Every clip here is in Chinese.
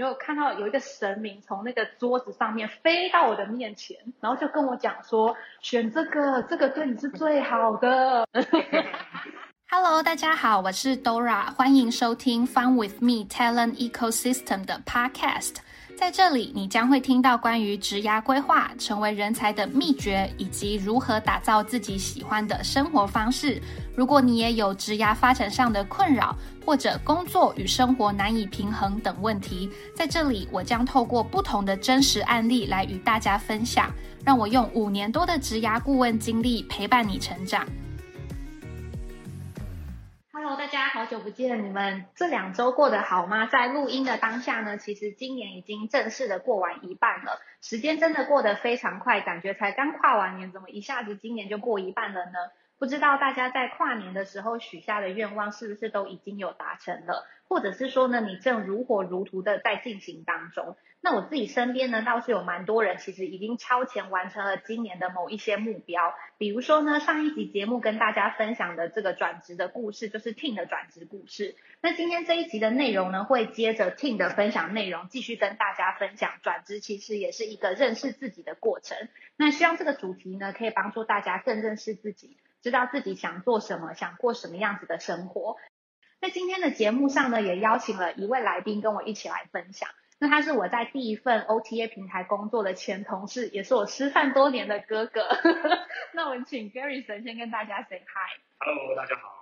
就看到有一个神明从那个桌子上面飞到我的面前，然后就跟我讲说，选这个，这个对你是最好的。Hello，大家好，我是 Dora，欢迎收听 Fun with Me Talent Ecosystem 的 Podcast。在这里，你将会听到关于职涯规划、成为人才的秘诀，以及如何打造自己喜欢的生活方式。如果你也有职涯发展上的困扰，或者工作与生活难以平衡等问题，在这里我将透过不同的真实案例来与大家分享。让我用五年多的职涯顾问经历陪伴你成长。Hello，大家好久不见，你们这两周过得好吗？在录音的当下呢，其实今年已经正式的过完一半了，时间真的过得非常快，感觉才刚跨完年，怎么一下子今年就过一半了呢？不知道大家在跨年的时候许下的愿望是不是都已经有达成了，或者是说呢，你正如火如荼的在进行当中？那我自己身边呢，倒是有蛮多人其实已经超前完成了今年的某一些目标。比如说呢，上一集节目跟大家分享的这个转职的故事，就是 Ting 的转职故事。那今天这一集的内容呢，会接着 Ting 的分享内容，继续跟大家分享转职其实也是一个认识自己的过程。那希望这个主题呢，可以帮助大家更认识自己，知道自己想做什么，想过什么样子的生活。在今天的节目上呢，也邀请了一位来宾跟我一起来分享。那他是我在第一份 OTA 平台工作的前同事，也是我吃饭多年的哥哥。那我们请 Gary 神先跟大家 say hi。Hello，大家好。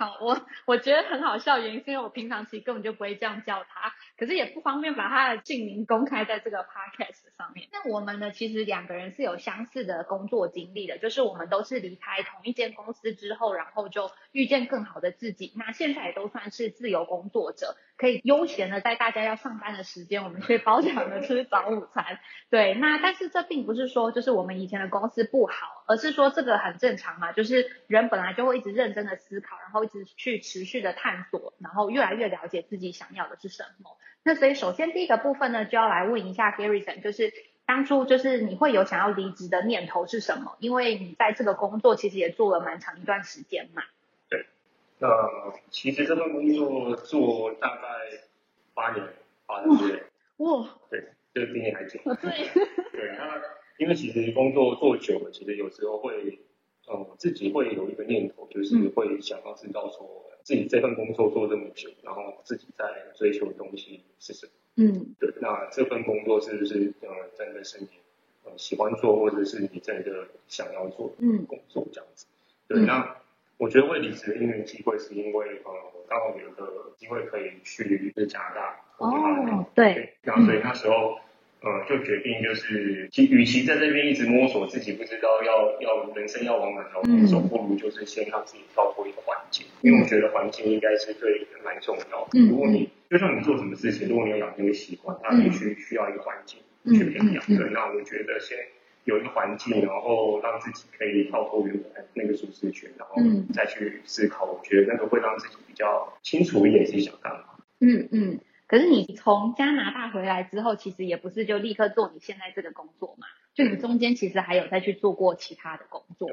好，我我觉得很好笑，原因是因为我平常其实根本就不会这样叫他，可是也不方便把他的姓名公开在这个 podcast 上面。那我们呢，其实两个人是有相似的工作经历的，就是我们都是离开同一间公司之后，然后就遇见更好的自己。那现在都算是自由工作者，可以悠闲的在大家要上班的时间，我们去包场的吃早午餐。对，那但是这并不是说就是我们以前的公司不好，而是说这个很正常嘛，就是人本来就会一直认真的思考，然后一直。去持续的探索，然后越来越了解自己想要的是什么。那所以首先第一个部分呢，就要来问一下 Garrison，就是当初就是你会有想要离职的念头是什么？因为你在这个工作其实也做了蛮长一段时间嘛。对，那其实这份工作做大概八年，八年对。哇。对，这个比你还久。对。对，那因为其实工作做久了，其实有时候会。嗯，自己会有一个念头，就是会想要知道说，自己这份工作做这么久，然后自己在追求的东西是什么？嗯，对。那这份工作是不是呃真的是你呃喜欢做，或者是你真的想要做的工作这样子？对。那我觉得会离职的因缘机会是因为呃刚好有一个机会可以去加拿大。哦，对。然后所以那时候。呃，就决定就是，其与其在这边一直摸索自己不知道要要人生要往哪条路走，不如就是先让自己跳脱一个环境，因为我觉得环境应该是对蛮重要的。如果你就像你做什么事情，如果你要养成一个习惯，它必须需要一个环境去培养。对，那我觉得先有一个环境，然后让自己可以跳脱原本那个舒适圈，然后再去思考，我觉得那个会让自己比较清楚一点自己想干嘛。嗯嗯。可是你从加拿大回来之后，其实也不是就立刻做你现在这个工作嘛？就你中间其实还有再去做过其他的工作，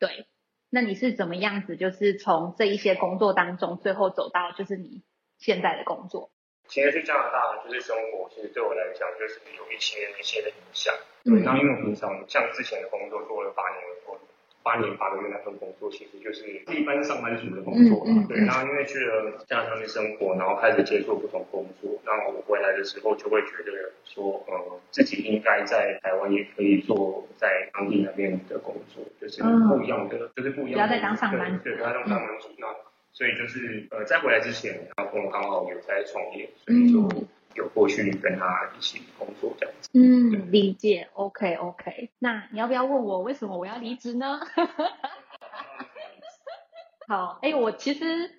对。那你是怎么样子？就是从这一些工作当中，最后走到就是你现在的工作。其实去加拿大就是生活，其实对我来讲就是有一些一些的影响。对，那因为平常像之前的工作做了八年多。八年八个月那份工作，其实就是一般上班族的工作嘛。对，然后因为去了加拿大的生活，然后开始接触不同工作，那我回来的时候就会觉得说，呃，自己应该在台湾也可以做在当地那边的工作，就是不一样的，就是不一样。不要再当上班族。对，不要当上班族。那所以就是呃，在回来之前，然后刚好有在创业，所以就。有过去跟他一起工作这样子。嗯，理解。OK OK，那你要不要问我为什么我要离职呢？好，哎，我其实。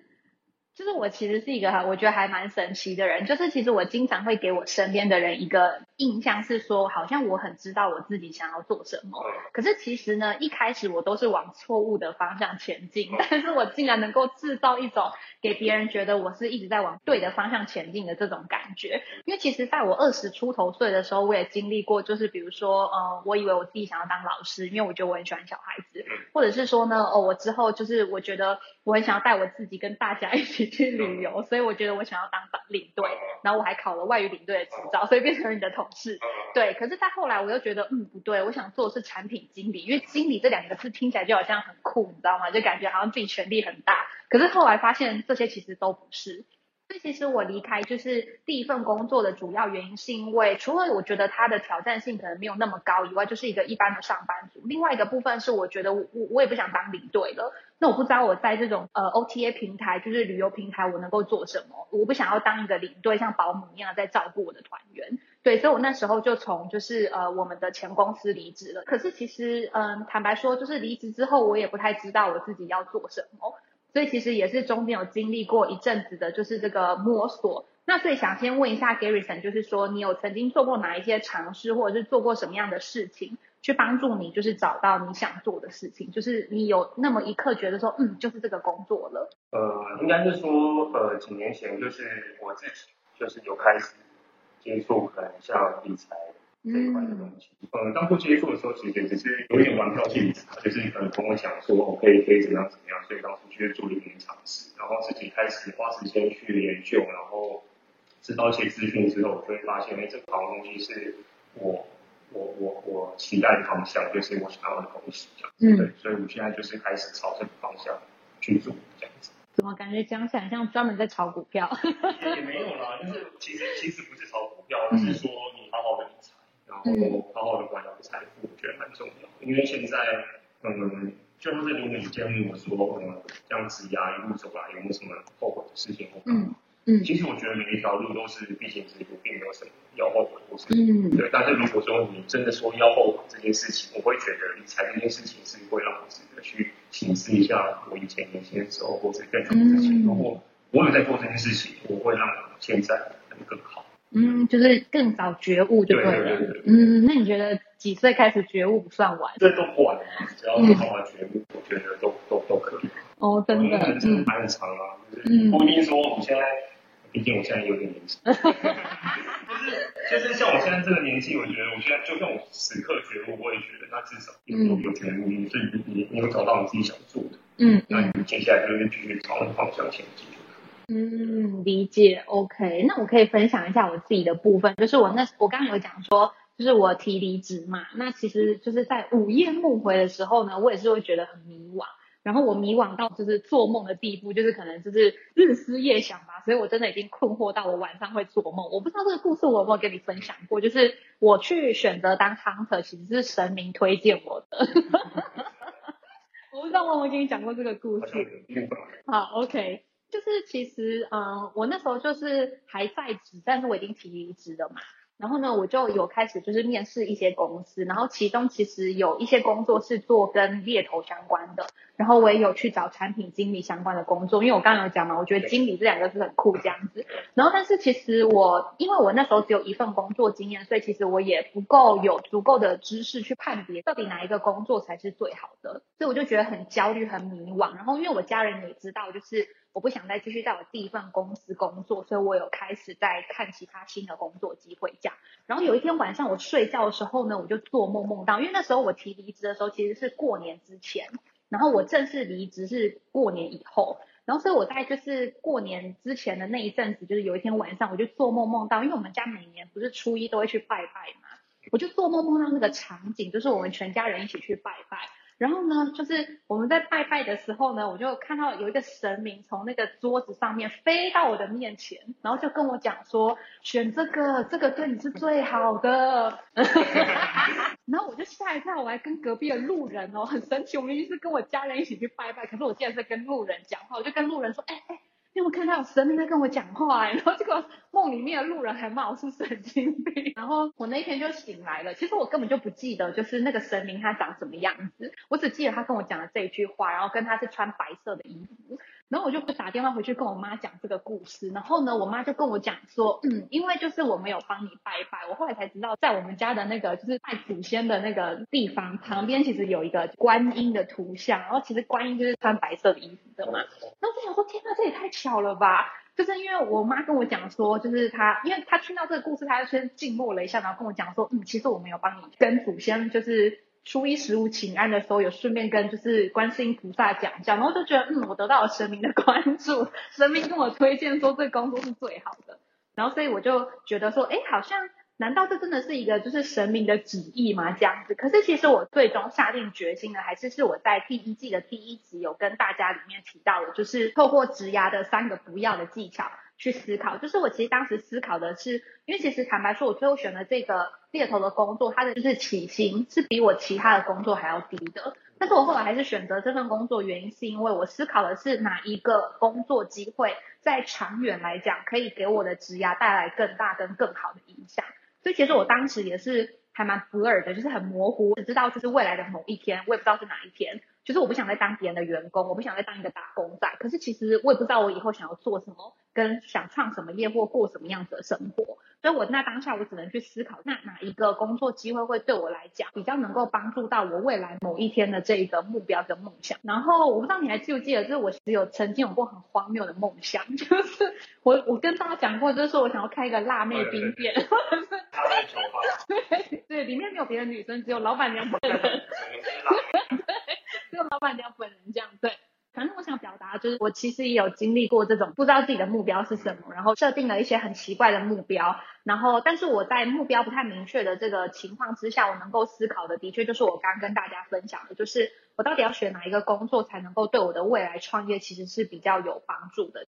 就是我其实是一个我觉得还蛮神奇的人，就是其实我经常会给我身边的人一个印象是说，好像我很知道我自己想要做什么，可是其实呢，一开始我都是往错误的方向前进，但是我竟然能够制造一种给别人觉得我是一直在往对的方向前进的这种感觉。因为其实在我二十出头岁的时候，我也经历过，就是比如说，呃，我以为我自己想要当老师，因为我觉得我很喜欢小孩子，或者是说呢，哦，我之后就是我觉得。我很想要带我自己跟大家一起去旅游，所以我觉得我想要当领队，然后我还考了外语领队的执照，所以变成你的同事。对，可是再后来我又觉得，嗯，不对，我想做的是产品经理，因为经理这两个字听起来就好像很酷，你知道吗？就感觉好像自己权力很大。可是后来发现这些其实都不是。所以其实我离开就是第一份工作的主要原因，是因为除了我觉得它的挑战性可能没有那么高以外，就是一个一般的上班族。另外一个部分是我觉得我我我也不想当领队了。那我不知道我在这种呃 OTA 平台，就是旅游平台，我能够做什么？我不想要当一个领队，像保姆一样在照顾我的团员。对，所以我那时候就从就是呃我们的前公司离职了。可是其实嗯坦白说，就是离职之后，我也不太知道我自己要做什么。所以其实也是中间有经历过一阵子的，就是这个摸索。那所以想先问一下 Garrison，就是说你有曾经做过哪一些尝试，或者是做过什么样的事情，去帮助你就是找到你想做的事情？就是你有那么一刻觉得说，嗯，就是这个工作了。呃，应该是说，呃，几年前就是我自己就是有开始接触，可能像理财。这一块的东西，嗯，当初接触的时候，其实只是有点玩票性质，就是可能跟我讲说，我可以可以怎么样怎么样，所以当初去做了一点尝试，然后自己开始花时间去研究，然后知道一些资讯之后，我就会发现，哎，这个好东西是我我我我期待的方向，就是我想要的东西，这样子，对，所以我现在就是开始朝这个方向去做，这样子。怎么感觉讲起来像专门在炒股票？也没有啦，就是其实其实不是炒股票，而是说后好好的管理财富，我觉得蛮重要。因为现在，嗯，就像是如果你今天我说，嗯，这样子呀一路走来有没有什么后悔的事情？嗯嗯，其实我觉得每一条路都是必经之路，并没有什么要后悔的事情。嗯，对。但是如果说你真的说要后悔这件事情，我会觉得理财这件事情是会让我值得去审视一下，我以前年轻的时候或者更早之前，如果我有在做这件事情，我会让我现在能更好。嗯，就是更早觉悟就对了。嗯，那你觉得几岁开始觉悟不算晚？这都不晚，只要你好好觉悟，我觉得都都都可以。哦，真的，真的蛮长啊。嗯，不一定说我现在，毕竟我现在有点年纪。就是就是像我现在这个年纪，我觉得我现在就算我此刻觉悟，我也觉得那至少有有觉悟，所以你你有找到你自己想做的。嗯，那你接下来就是继续朝那个方向前进。嗯，理解，OK。那我可以分享一下我自己的部分，就是我那我刚刚有讲说，就是我提离职嘛。那其实就是在午夜梦回的时候呢，我也是会觉得很迷惘。然后我迷惘到就是做梦的地步，就是可能就是日思夜想吧。所以我真的已经困惑到我晚上会做梦。我不知道这个故事我有没有跟你分享过，就是我去选择当 hunter，其实是神明推荐我的。我不知道我有没有跟你讲过这个故事。好，OK。就是其实，嗯，我那时候就是还在职，但是我已经提离职了嘛。然后呢，我就有开始就是面试一些公司，然后其中其实有一些工作是做跟猎头相关的，然后我也有去找产品经理相关的工作，因为我刚刚有讲嘛，我觉得经理这两个字很酷这样子。然后但是其实我因为我那时候只有一份工作经验，所以其实我也不够有足够的知识去判别到底哪一个工作才是最好的，所以我就觉得很焦虑、很迷惘。然后因为我家人也知道，就是。我不想再继续在我第一份公司工作，所以我有开始在看其他新的工作机会。这样，然后有一天晚上我睡觉的时候呢，我就做梦梦到，因为那时候我提离职的时候其实是过年之前，然后我正式离职是过年以后，然后所以我在就是过年之前的那一阵子，就是有一天晚上我就做梦梦到，因为我们家每年不是初一都会去拜拜嘛，我就做梦梦到那个场景，就是我们全家人一起去拜拜。然后呢，就是我们在拜拜的时候呢，我就看到有一个神明从那个桌子上面飞到我的面前，然后就跟我讲说，选这个，这个对你是最好的。然后我就吓一跳，我还跟隔壁的路人哦，很神奇，我明明是跟我家人一起去拜拜，可是我竟然在跟路人讲话，我就跟路人说，哎哎。因为我看到有神明在跟我讲话，然后结果梦里面的路人还骂我是神经病，然后我那一天就醒来了。其实我根本就不记得，就是那个神明他长什么样子，我只记得他跟我讲了这一句话，然后跟他是穿白色的衣服。然后我就打电话回去跟我妈讲这个故事，然后呢，我妈就跟我讲说，嗯，因为就是我没有帮你拜拜，我后来才知道，在我们家的那个就是拜祖先的那个地方旁边，其实有一个观音的图像，然后其实观音就是穿白色的衣服的嘛。然后我就想说，天呐，这也太巧了吧！就是因为我妈跟我讲说，就是她，因为她听到这个故事，她就先静默了一下，然后跟我讲说，嗯，其实我没有帮你跟祖先就是。初一十五请安的时候，有顺便跟就是观世音菩萨讲讲，然后就觉得嗯，我得到了神明的关注，神明跟我推荐说这工作是最好的，然后所以我就觉得说，哎，好像难道这真的是一个就是神明的旨意吗？这样子？可是其实我最终下定决心的，还是是我在第一季的第一集有跟大家里面提到的，就是透过植牙的三个不要的技巧。去思考，就是我其实当时思考的是，因为其实坦白说，我最后选的这个猎头的工作，它的就是起薪是比我其他的工作还要低的。但是我后来还是选择这份工作，原因是因为我思考的是哪一个工作机会在长远来讲可以给我的职涯带来更大跟更好的影响。所以其实我当时也是还蛮 blur 的，就是很模糊，只知道就是未来的某一天，我也不知道是哪一天。就是我不想再当别人的员工，我不想再当一个打工仔。可是其实我也不知道我以后想要做什么，跟想创什么业或过什么样子的生活。所以我那当下我只能去思考，那哪一个工作机会会对我来讲比较能够帮助到我未来某一天的这一个目标跟梦想。然后我不知道你还记不记得，就是我其实有曾经有过很荒谬的梦想，就是我我跟大家讲过，就是说我想要开一个辣妹冰店，对对，里面没有别的女生，只有老板娘本人。换掉本人这样对，反正我想表达就是，我其实也有经历过这种不知道自己的目标是什么，然后设定了一些很奇怪的目标，然后但是我在目标不太明确的这个情况之下，我能够思考的，的确就是我刚跟大家分享的，就是我到底要选哪一个工作才能够对我的未来创业其实是比较有帮助的。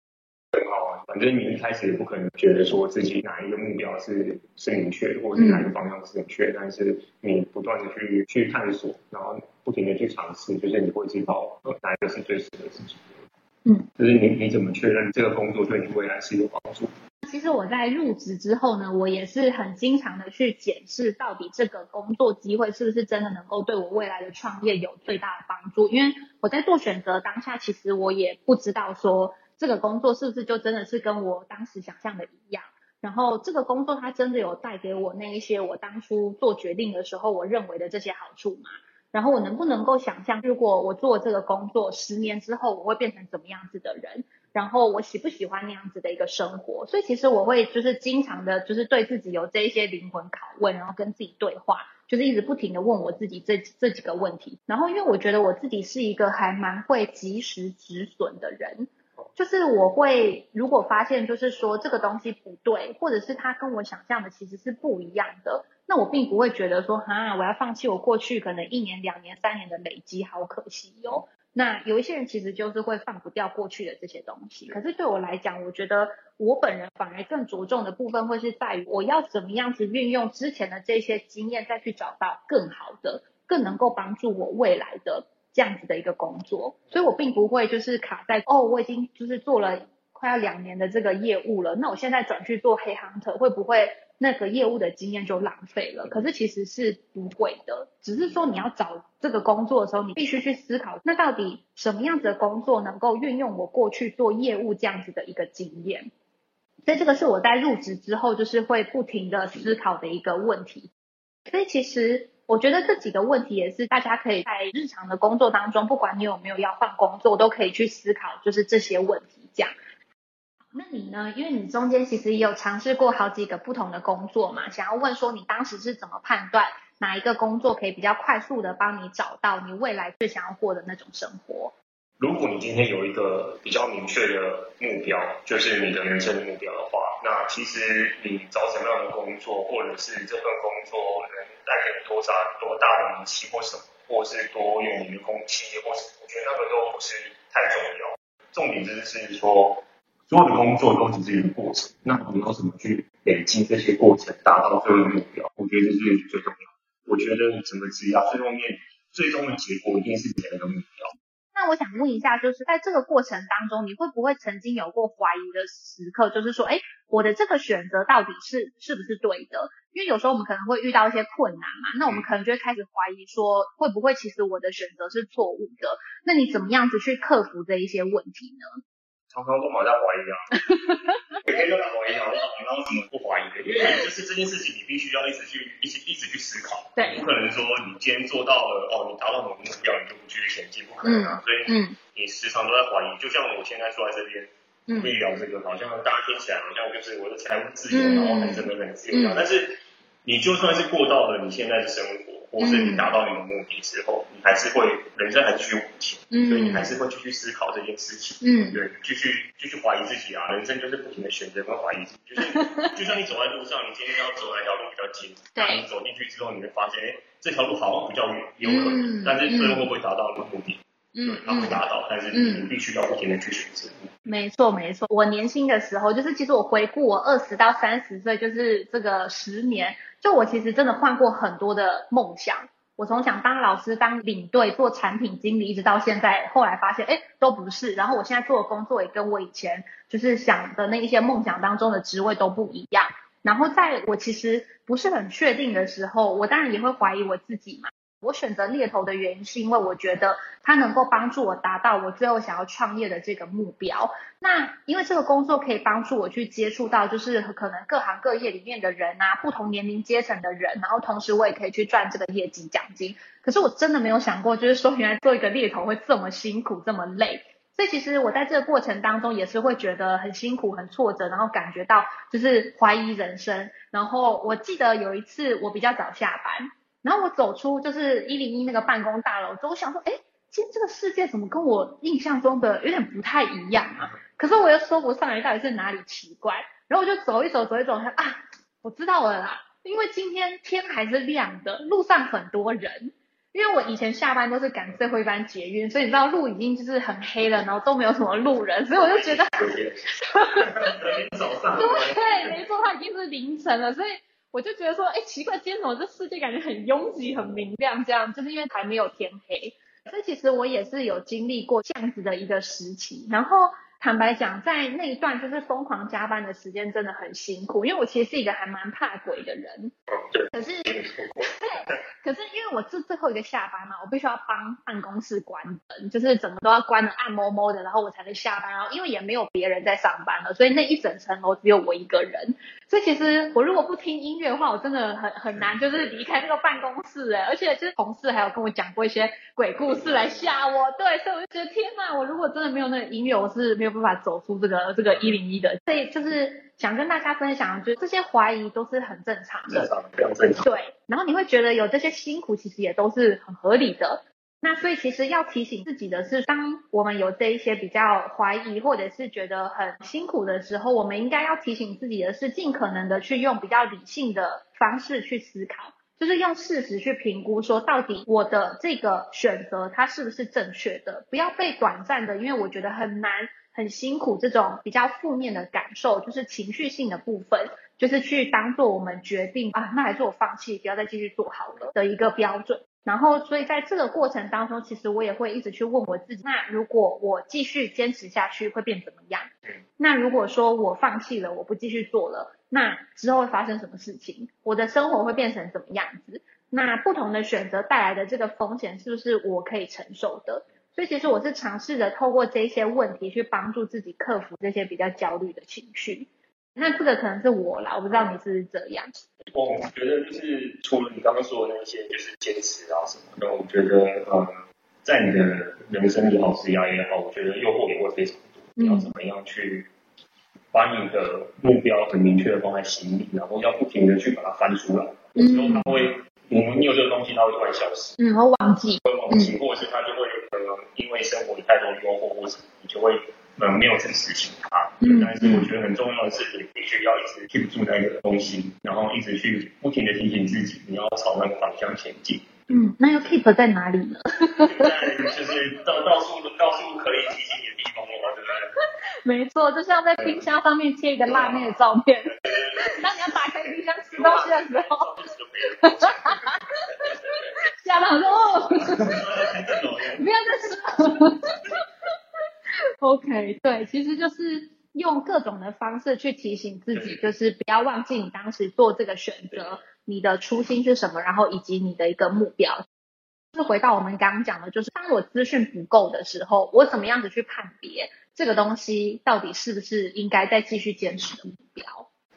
很好啊，反正你一开始也不可能觉得说自己哪一个目标是是明确的，或者是哪一个方向是明确，但是你不断的去去探索，然后不停的去尝试，就是你会知道哪一个是最适合自己的。嗯，就是你你怎么确认这个工作对你未来是有帮助？其实我在入职之后呢，我也是很经常的去检视到底这个工作机会是不是真的能够对我未来的创业有最大的帮助，因为我在做选择当下，其实我也不知道说。这个工作是不是就真的是跟我当时想象的一样？然后这个工作它真的有带给我那一些我当初做决定的时候我认为的这些好处吗？然后我能不能够想象，如果我做这个工作十年之后我会变成怎么样子的人？然后我喜不喜欢那样子的一个生活？所以其实我会就是经常的，就是对自己有这一些灵魂拷问，然后跟自己对话，就是一直不停的问我自己这这几个问题。然后因为我觉得我自己是一个还蛮会及时止损的人。就是我会，如果发现就是说这个东西不对，或者是它跟我想象的其实是不一样的，那我并不会觉得说，哈，我要放弃我过去可能一年、两年、三年的累积，好可惜哟。那有一些人其实就是会放不掉过去的这些东西，可是对我来讲，我觉得我本人反而更着重的部分会是在于，我要怎么样子运用之前的这些经验，再去找到更好的、更能够帮助我未来的。这样子的一个工作，所以我并不会就是卡在哦，我已经就是做了快要两年的这个业务了，那我现在转去做黑 hunter 会不会那个业务的经验就浪费了？可是其实是不会的，只是说你要找这个工作的时候，你必须去思考，那到底什么样子的工作能够运用我过去做业务这样子的一个经验？所以这个是我在入职之后就是会不停的思考的一个问题。所以其实。我觉得这几个问题也是大家可以在日常的工作当中，不管你有没有要换工作，都可以去思考，就是这些问题。这样，那你呢？因为你中间其实也有尝试过好几个不同的工作嘛，想要问说你当时是怎么判断哪一个工作可以比较快速的帮你找到你未来最想要过的那种生活？如果你今天有一个比较明确的目标，就是你的人生目标的话，那其实你找什么样的工作，或者是这份工作能带给你多大多大的名气或什么，或是多有名的空气，或是我觉得那个都不是太重要。重点就是说，所有的工作都只是一个过程，那你要怎么去累积这些过程，达到最后的目标？我觉得这是最重要。我觉得整个职业最后面最终的结果一定是你的目标。那我想问一下，就是在这个过程当中，你会不会曾经有过怀疑的时刻？就是说，哎，我的这个选择到底是是不是对的？因为有时候我们可能会遇到一些困难嘛，那我们可能就会开始怀疑说，会不会其实我的选择是错误的？那你怎么样子去克服这一些问题呢？常常都马在怀疑啊，每天都在怀疑啊，然后怎么不怀疑的？因为就是这件事情，你必须要一直去一直一直去思考。对，不可能说你今天做到了，哦，你达到某个目标，你就不继续前进，不可能啊。所以，嗯，你时常都在怀疑。就像我现在坐在这边，嗯，跟你聊这个，好像大家听起来好像就是我的财务自由，然后很真的很自由。但是，你就算是过到了你现在的生活，或或是你达到你的目的之后，你还是会人生还是继续往前，所以你还是会继续思考这件事情，嗯。对，继续继续怀疑自己啊，人生就是不停的选择跟怀疑自己，就是 就像你走在路上，你今天要走哪条路比较近，对。那你走进去之后，你会发现，哎，这条路好像比较远，有可嗯能，但是最后会不会达到你的目的？嗯对，它会嗯。达到，但是嗯你必须要不停的去选择。没错，没错。我年轻的时候，就是其实我回顾我二十到三十岁，就是这个十年，就我其实真的换过很多的梦想。我从想当老师、当领队、做产品经理，一直到现在，后来发现，哎，都不是。然后我现在做的工作也跟我以前就是想的那一些梦想当中的职位都不一样。然后在我其实不是很确定的时候，我当然也会怀疑我自己嘛。我选择猎头的原因是因为我觉得它能够帮助我达到我最后想要创业的这个目标。那因为这个工作可以帮助我去接触到就是可能各行各业里面的人啊，不同年龄阶层的人，然后同时我也可以去赚这个业绩奖金。可是我真的没有想过，就是说原来做一个猎头会这么辛苦，这么累。所以其实我在这个过程当中也是会觉得很辛苦、很挫折，然后感觉到就是怀疑人生。然后我记得有一次我比较早下班，然后我走出就是一零一那个办公大楼之后，我想说，哎，今天这个世界怎么跟我印象中的有点不太一样啊？可是我又说不上来到底是哪里奇怪。然后我就走一走，走一走，看啊，我知道了啦，因为今天天还是亮的，路上很多人。因为我以前下班都是赶最后一班捷运，所以你知道路已经就是很黑了，然后都没有什么路人，所以我就觉得，对，没错，它已经是凌晨了，所以我就觉得说，哎，奇怪，今天怎么这世界感觉很拥挤、很明亮？这样就是因为还没有天黑。所以其实我也是有经历过这样子的一个时期，然后坦白讲，在那一段就是疯狂加班的时间真的很辛苦，因为我其实是一个还蛮怕鬼的人，可是可是因为我是最后一个下班嘛，我必须要帮办公室关灯，就是整个都要关的暗摸摸的，然后我才能下班。然后因为也没有别人在上班了，所以那一整层楼只有我一个人。所以其实我如果不听音乐的话，我真的很很难就是离开那个办公室哎。而且就是同事还有跟我讲过一些鬼故事来吓我，对，所以我就觉得天哪，我如果真的没有那个音乐，我是没有办法走出这个这个一零一的。所以就是想跟大家分享，就是这些怀疑都是很正常的正。常，非常正常。对，然后你会觉得有这些辛苦，其实也都是很合理的。那所以其实要提醒自己的是，当我们有这一些比较怀疑或者是觉得很辛苦的时候，我们应该要提醒自己的是，尽可能的去用比较理性的方式去思考，就是用事实去评估，说到底我的这个选择它是不是正确的，不要被短暂的，因为我觉得很难。很辛苦，这种比较负面的感受，就是情绪性的部分，就是去当做我们决定啊，那还是我放弃，不要再继续做好了的一个标准。然后，所以在这个过程当中，其实我也会一直去问我自己，那如果我继续坚持下去，会变怎么样？那如果说我放弃了，我不继续做了，那之后会发生什么事情？我的生活会变成什么样子？那不同的选择带来的这个风险，是不是我可以承受的？所以其实我是尝试着透过这些问题去帮助自己克服这些比较焦虑的情绪。那这个可能是我啦，我不知道你是不是这样。我觉得就是除了你刚刚说的那些，就是坚持啊什么的，我觉得呃，在你的人生也好，职业也好，我觉得诱惑也会非常多。你要怎么样去把你的目标很明确的放在心里，然后要不停的去把它翻出来。有时候它会，你你有这个东西，它会突然消失，嗯，我忘记。会忘记，或者是它就会呃，因为生活里太多诱惑或什么，你就会呃没有去执行它。嗯但是我觉得很重要的是，你必须要一直 keep 住那个东西，然后一直去不停的提醒自己，你要朝那个方向前进。嗯，那要 keep 在哪里呢？在 就是到到处到处可以提醒你的地方？没错，就像在冰箱上面贴一个辣妹的照片，当你要打开冰箱吃东西的时候，吓到说哦，不要再吃了。OK，对，其实就是用各种的方式去提醒自己，就是不要忘记你当时做这个选择，你的初心是什么，然后以及你的一个目标。就是回到我们刚刚讲的，就是当我资讯不够的时候，我怎么样子去判别这个东西到底是不是应该再继续坚持的目标？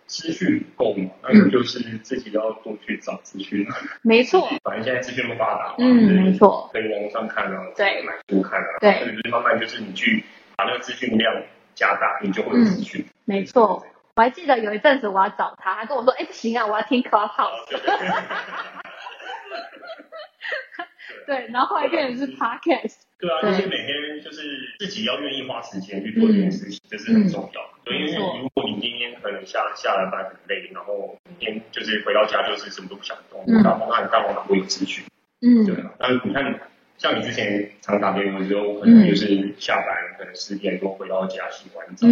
资讯不够嘛，那你就是自己要多去找资讯。没错，反正现在资讯那么发达嘛，嗯就是没错可以网上看啊，对买书看啊，对或者是慢慢就是你去把那个资讯量加大，你就会有资讯。没错。我还记得有一阵子我要找他，他跟我说：“哎，不行啊，我要听 Clubhouse。对然后后来变成是 podcast。对啊，就是每天就是自己要愿意花时间去做这件事情，这是很重要的。对，因为如果你今天可能下下了班很累，然后明天就是回到家就是什么都不想动，干嘛那你干嘛不会持续？嗯，对啊。那你看，像你之前常打电话的时候，可能就是下班可能十点多回到家洗完澡，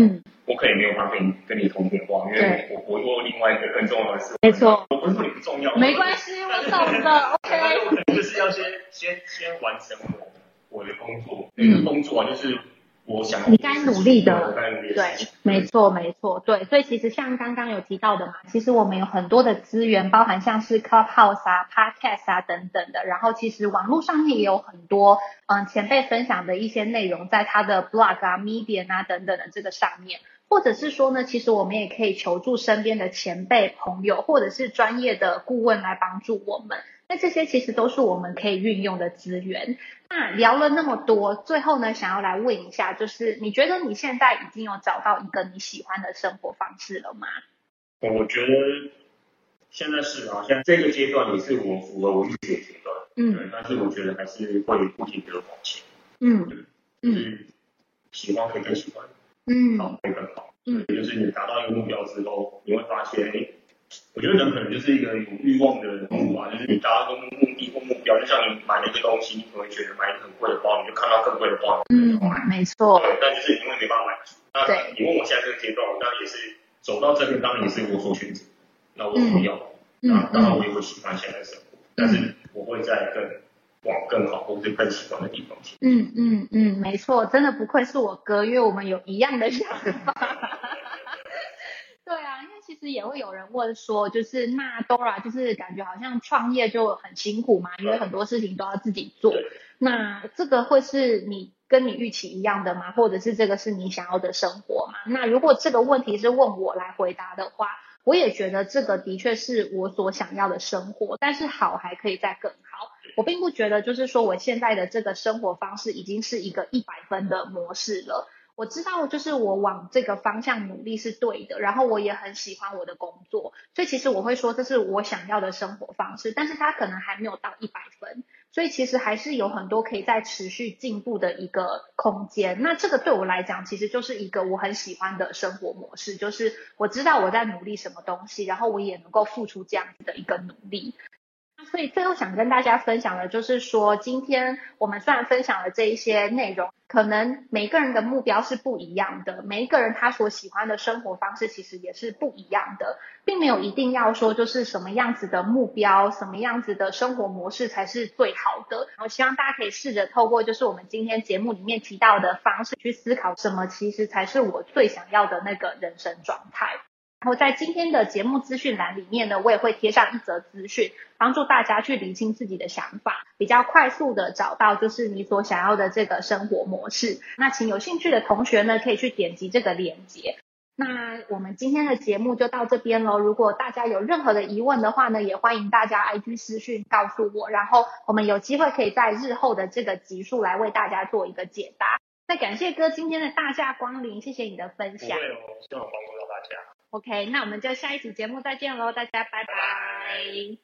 我可以没有办法跟你跟你通电话，因为我我有另外一个更重要的事。没错，我不是说你不重要，没关系，我懂的。OK，我可能就是要先先先完成我。我的工作，那个，工作啊，就是我想你该努力的，对，没错，没错，对，所以其实像刚刚有提到的嘛，其实我们有很多的资源，包含像是 Clubhouse 啊、Podcast 啊等等的，然后其实网络上面也有很多嗯前辈分享的一些内容，在他的 Blog 啊、Medium 啊等等的这个上面，或者是说呢，其实我们也可以求助身边的前辈朋友，或者是专业的顾问来帮助我们。那这些其实都是我们可以运用的资源。那聊了那么多，最后呢，想要来问一下，就是你觉得你现在已经有找到一个你喜欢的生活方式了吗？我觉得现在是啊，现在这个阶段也是我符合我预期的阶段。嗯。但是我觉得还是会不停的往前。嗯。嗯。喜欢会更喜欢。嗯。好会更好。嗯。就是你达到一个目标之后，你会发现。我觉得人可能就是一个有欲望的人物吧，就是你达到一个目的或目标，就像你买了一个东西，你可能会觉得买一个很贵的包，你就看到更贵的包，嗯，没错，对，但就是因为没办法买。那你问我现在这个阶段，我当然也是走到这边，当然也是我所选择。那我不要，那当然我也会喜欢现在的生活，但是我会在更往更好或者更喜欢的地方去。嗯嗯嗯，没错，真的不愧是我哥，因为我们有一样的想法。其实也会有人问说，就是那 Dora 就是感觉好像创业就很辛苦嘛，因为很多事情都要自己做。那这个会是你跟你预期一样的吗？或者是这个是你想要的生活吗？那如果这个问题是问我来回答的话，我也觉得这个的确是我所想要的生活，但是好还可以再更好。我并不觉得就是说我现在的这个生活方式已经是一个一百分的模式了。我知道，就是我往这个方向努力是对的，然后我也很喜欢我的工作，所以其实我会说这是我想要的生活方式，但是它可能还没有到一百分，所以其实还是有很多可以在持续进步的一个空间。那这个对我来讲，其实就是一个我很喜欢的生活模式，就是我知道我在努力什么东西，然后我也能够付出这样子的一个努力。所以最后想跟大家分享的就是说，今天我们虽然分享了这一些内容，可能每个人的目标是不一样的，每一个人他所喜欢的生活方式其实也是不一样的，并没有一定要说就是什么样子的目标，什么样子的生活模式才是最好的。我希望大家可以试着透过就是我们今天节目里面提到的方式去思考，什么其实才是我最想要的那个人生状态。然后在今天的节目资讯栏里面呢，我也会贴上一则资讯，帮助大家去理清自己的想法，比较快速的找到就是你所想要的这个生活模式。那请有兴趣的同学呢，可以去点击这个链接。那我们今天的节目就到这边喽。如果大家有任何的疑问的话呢，也欢迎大家 IG 私讯告诉我，然后我们有机会可以在日后的这个集数来为大家做一个解答。那感谢哥今天的大驾光临，谢谢你的分享。哦，希望帮助到大家。OK，那我们就下一集节目再见喽，大家拜拜。